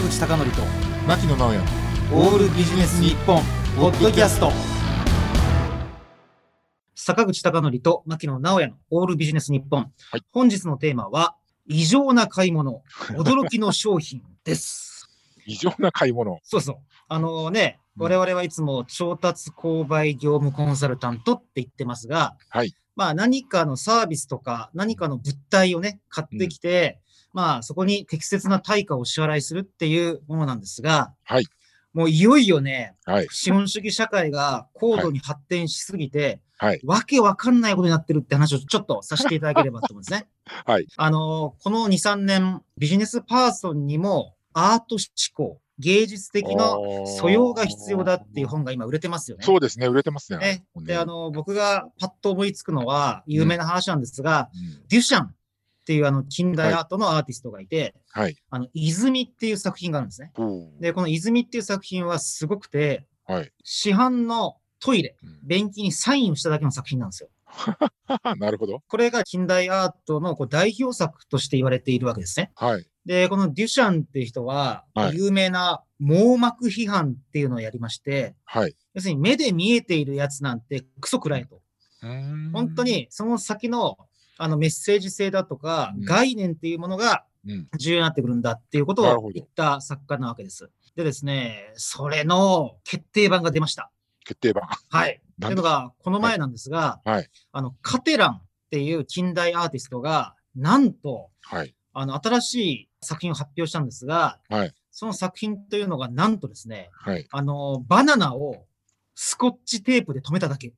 坂口孝則と牧野直哉。オールビジネス日本ポッドキャスト。坂口孝則と牧野直哉のオールビジネス日本、はい。本日のテーマは異常な買い物 驚きの商品です。異常な買い物。そうそう。あのねうん。我々はいつも調達購買業務コンサルタントって言ってますが、はい。まあ何かのサービスとか何かの物体をね、買ってきて、まあそこに適切な対価をお支払いするっていうものなんですが、はい。もういよいよね、はい。資本主義社会が高度に発展しすぎて、はい。わけわかんないことになってるって話をちょっとさせていただければと思うんですね。はい。あの、この2、3年、ビジネスパーソンにもアート思考、芸術的な素養が必要だっていう本が今売れてますよね。そうですね売れてますね。ね。本で、あの、僕がパッと思いつくのは、有名な話なんですが、うん。デュシャンっていうあの、近代アートのアーティストがいて、はい。あの、泉っていう作品があるんですね。で、この泉っていう作品はすごくて、はい。市販のトイレ、うん。便器にサインをしただけの作品なんですよ。なるほど。これが近代アートのこう代表作として言われているわけですね。はい。で、このデュシャンっていう人は、はい。有名な網膜批判っていうのをやりまして、はい。要するに目で見えているやつなんてクソくらいと。本当にその先のあのメッセージ性だとか、うん。概念っていうものがうん。重要になってくるんだっていうことを言った作家なわけです。でですね、それの決定版が出ました。決定版。はい。ってないうのが、この前なんですが、はい。あの、カテランっていう近代アーティストが、なんと、はい。あの、新しい作品を発表したんですが、はい。その作品というのが、なんとですね、はい。あの、バナナをスコッチテープで留めただけっ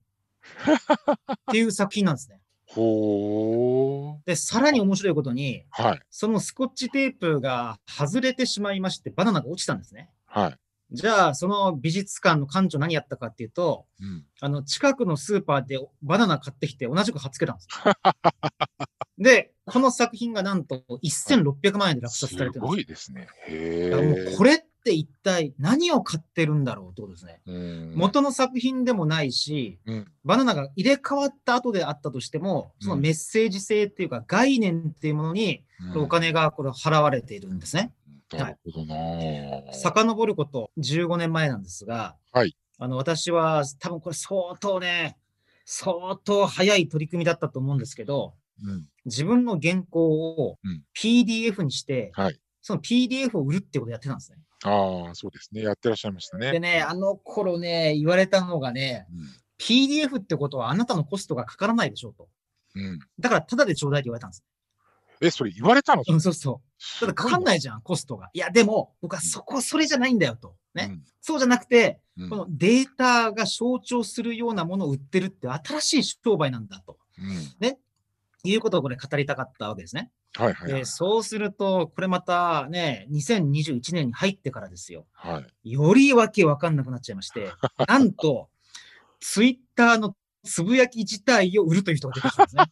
ていう作品なんですね。ほうで、さらに面白いことに、はいそのスコッチテープが外れてしまいまして、バナナが落ちたんですね。はいじゃあ、その美術館の館長何やったかっていうと、うんあの、近くのスーパーでバナナ買ってきて同じく貼っつけたんですよ。で、この作品がなんと1600万円で落札されてするんですごいですねよ。へだからもうえこれって一体何を買ってるんだろうってことですね。うん。元の作品でもないし、うん。バナナが入れ替わった後であったとしても、そのメッセージ性っていうか概念っていうものにうん。お金がこれ払われているんですね。なるほどなぁ遡ること15年前なんですが、はい。あの私は多分これ相当ね、相当早い取り組みだったと思うんですけど、うん。自分の原稿をうん。PDF にして、はい。その PDF を売るってことをやってたんですね。ああそうですね。やってらっしゃいましたね。でね、あの頃ね、言われたのがね、PDF ってことはあなたのコストがかからないでしょうと。うん。うんだからタダでちょうだいって言われたんです。えそれ言われたの？うん、そうそう。だってかかんないいじゃん、コストが。いや、でも、僕はそこ、それじゃないんだよと。ね。そうじゃなくて、うん。このデータが象徴するようなものを売ってるって新しい商売なんだと。うんいうことをこれ語りたかったわけですね。はいはいはいでそうすると、これまたね、2021年に入ってからですよ。はいよりわけわかんなくなっちゃいまして、なんと、ツイッターのつぶやき自体を売るという人が出てきたんですね。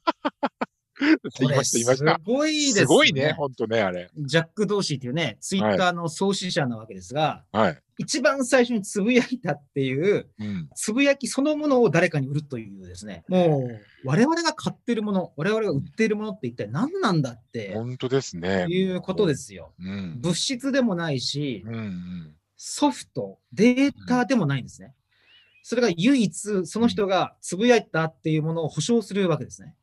言いました言いましたすごいですすごいね、ほんとね、あれ。ジャック・ドーシーっていうね、ツイッターの創始者なわけですが、はい。一番最初につぶやいたっていう、うん。つぶやきそのものを誰かに売るというですね、もう我々が買ってるもの、我々が売っているものって一体何なんだってほんとですね。いうことですよ。うん。物質でもないしう、んうん。ソフト、データでもないんですね。それが唯一その人がつぶやいたっていうものを保証するわけですね。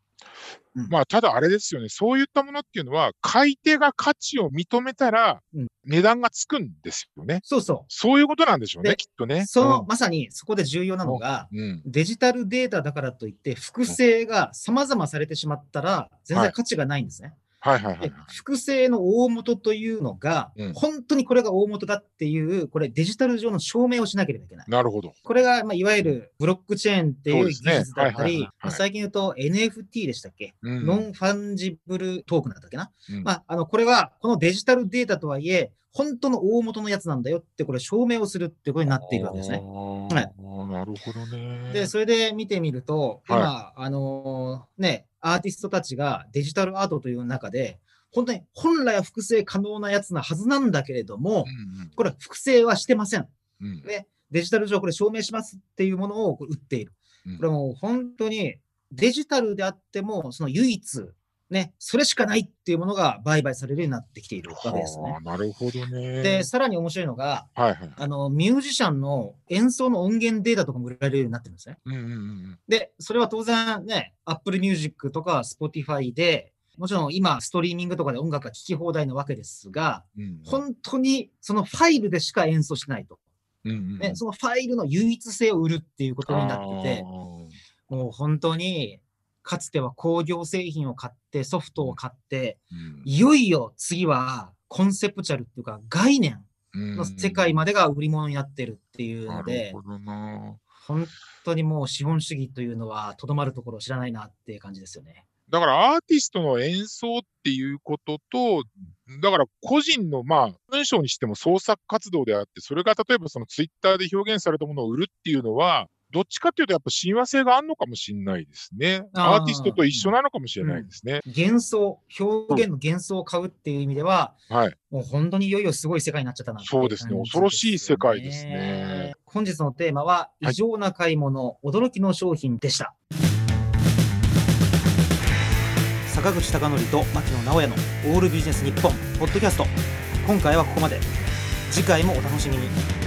まあ、ただあれですよね、そういったものっていうのは、買い手が価値を認めたらうん、値段がつくんですよね。そうそそういうことなんでしょうね、できっとね。う。その、まさにそこで重要なのが。デジタルデータだからといって、複製が様々されてしまったら、全然価値がないんですね。はいはいはいで。複製の大元というのが、うん本当にこれが大元だっていう、これデジタル上の証明をしなければいけない。なるほど。これが、まあ、いわゆるブロックチェーンっていう技術だったり最近言うと NFT でしたっけ、うん non-fungible token だったっけな、うんまあ、あの、これは、このデジタルデータとはいえ、本当の大元のやつなんだよって、これ証明をするってことになっているわけですね。はいなるほどね。で、それで見てみると、今、はあのーね、アーティストたちがデジタルアートという中で、本当に本来は複製可能なやつなはずなんだけれども、うんこれ複製はしてません。うんデジタル上これ証明しますっていうものをこれ売っている。うんこれもう本当にデジタルであっても、その唯一ね、それしかないっていうものが売買されるようになってきているわけですねは。あなるほどね。で、さらに面白いのが、はいはい。あの、ミュージシャンの演奏の音源データとかも売られるようになってるんですね。うんうんうんで、それは当然ね、Apple Music とか Spotify で、もちろん今、ストリーミングとかで音楽が聴き放題なわけですが、うんうん。本当にそのファイルでしか演奏しないと。うんうんうんね、そのファイルの唯一性を売るっていうことになってて、もう本当に、かつては工業製品を買って、ソフトを買って、うんいよいよ次はコンセプチャルっていうか概念うんの世界までが売り物になってるっていうなので。本当にもう資本主義というのはとどまるところを知らないなっていう感じですよね。だからアーティストの演奏っていうことと、だから個人のまあ文章にしても創作活動であって、それが例えばそのツイッターで表現されたものを売るっていうのは、どっちかっていうとやっぱ親和性があるのかもしれないですね。アーティストと一緒なのかもしれないですね。幻想、表現の幻想を買うっていう意味では、はい。もう本当にいよいよすごい世界になっちゃったなっていそうですね恐ろしい世界ですね。本日のテーマは、はい異常な買い物、驚きの商品でした。坂口孝則と牧野直哉のオールビジネス日本ポッドキャスト。今回はここまで。次回もお楽しみに。